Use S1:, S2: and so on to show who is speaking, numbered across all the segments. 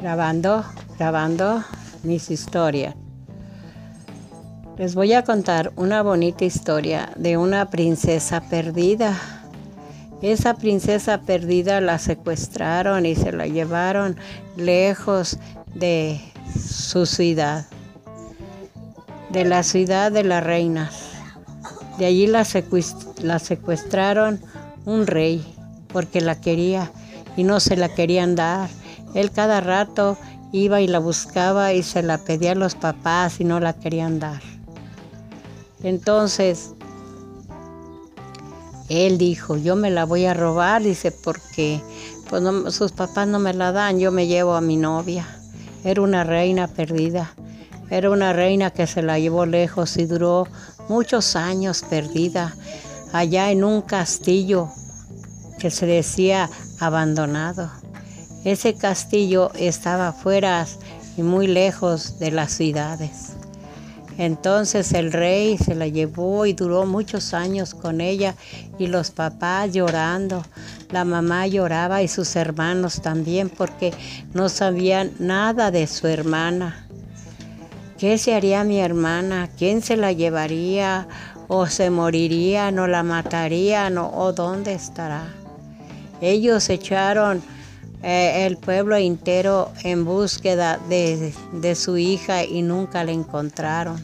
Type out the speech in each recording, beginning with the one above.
S1: grabando, grabando mis historias. Les voy a contar una bonita historia de una princesa perdida. Esa princesa perdida la secuestraron y se la llevaron lejos de su ciudad, de la ciudad de las reinas. De allí la, la secuestraron un rey porque la quería y no se la querían dar. Él cada rato iba y la buscaba y se la pedía a los papás y no la querían dar. Entonces, él dijo, yo me la voy a robar, dice, porque pues sus papás no me la dan, yo me llevo a mi novia. Era una reina perdida, era una reina que se la llevó lejos y duró muchos años perdida, allá en un castillo que se decía abandonado. Ese castillo estaba fuera y muy lejos de las ciudades. Entonces el rey se la llevó y duró muchos años con ella y los papás llorando. La mamá lloraba y sus hermanos también porque no sabían nada de su hermana. ¿Qué se haría mi hermana? ¿Quién se la llevaría? ¿O se moriría? ¿No la matarían? ¿O dónde estará? Ellos echaron eh, el pueblo entero en búsqueda de, de su hija y nunca la encontraron.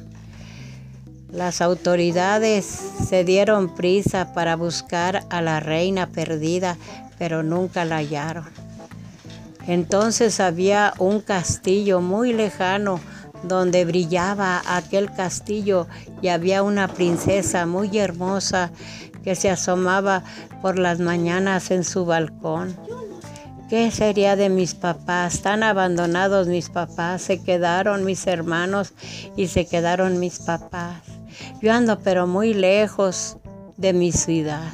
S1: Las autoridades se dieron prisa para buscar a la reina perdida, pero nunca la hallaron. Entonces había un castillo muy lejano donde brillaba aquel castillo y había una princesa muy hermosa que se asomaba por las mañanas en su balcón. ¿Qué sería de mis papás? Tan abandonados mis papás, se quedaron mis hermanos y se quedaron mis papás. Yo ando pero muy lejos de mi ciudad.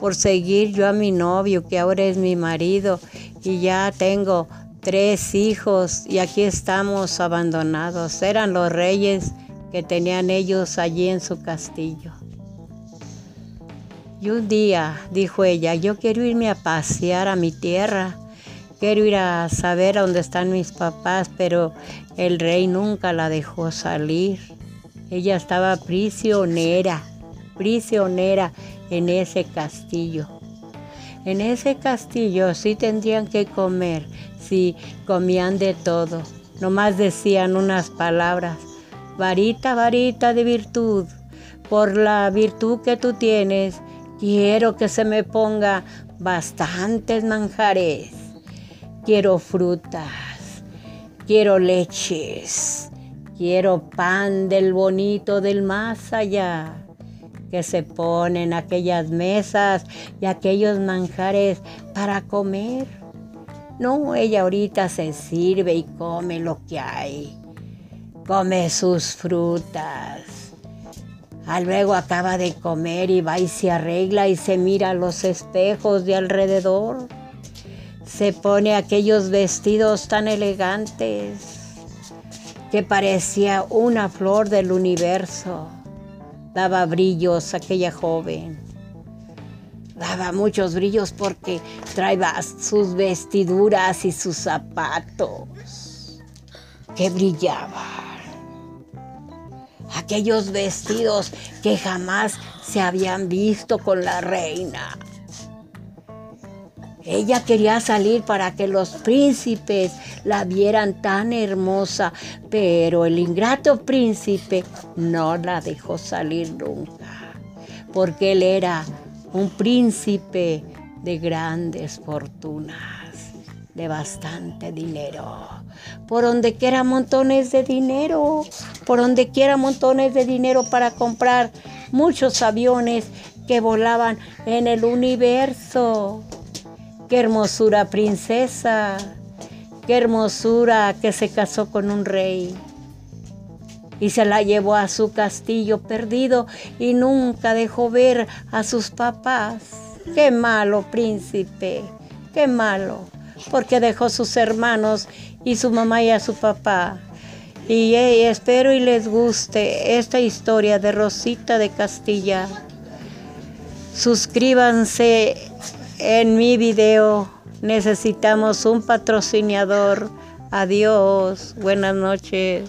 S1: Por seguir yo a mi novio, que ahora es mi marido, y ya tengo tres hijos y aquí estamos abandonados. Eran los reyes que tenían ellos allí en su castillo. Y un día dijo ella, yo quiero irme a pasear a mi tierra, quiero ir a saber dónde están mis papás, pero el rey nunca la dejó salir. Ella estaba prisionera, prisionera en ese castillo. En ese castillo sí tendrían que comer, sí comían de todo. Nomás decían unas palabras, varita, varita de virtud, por la virtud que tú tienes, Quiero que se me ponga bastantes manjares. Quiero frutas. Quiero leches. Quiero pan del bonito del más allá. Que se ponen aquellas mesas y aquellos manjares para comer. No, ella ahorita se sirve y come lo que hay. Come sus frutas Ah, luego acaba de comer y va y se arregla y se mira los espejos de alrededor. Se pone aquellos vestidos tan elegantes que parecía una flor del universo. Daba brillos aquella joven. Daba muchos brillos porque traía sus vestiduras y sus zapatos que brillaban aquellos vestidos que jamás se habían visto con la reina. Ella quería salir para que los príncipes la vieran tan hermosa, pero el ingrato príncipe no la dejó salir nunca, porque él era un príncipe de grandes fortunas de bastante dinero. Por donde quiera montones de dinero. Por donde quiera montones de dinero para comprar muchos aviones que volaban en el universo. Qué hermosura princesa. Qué hermosura que se casó con un rey. Y se la llevó a su castillo perdido y nunca dejó ver a sus papás. Qué malo príncipe. Qué malo porque dejó sus hermanos y su mamá y a su papá. Y espero y les guste esta historia de Rosita de Castilla. Suscríbanse en mi video Necesitamos un patrocinador. Adiós. Buenas noches.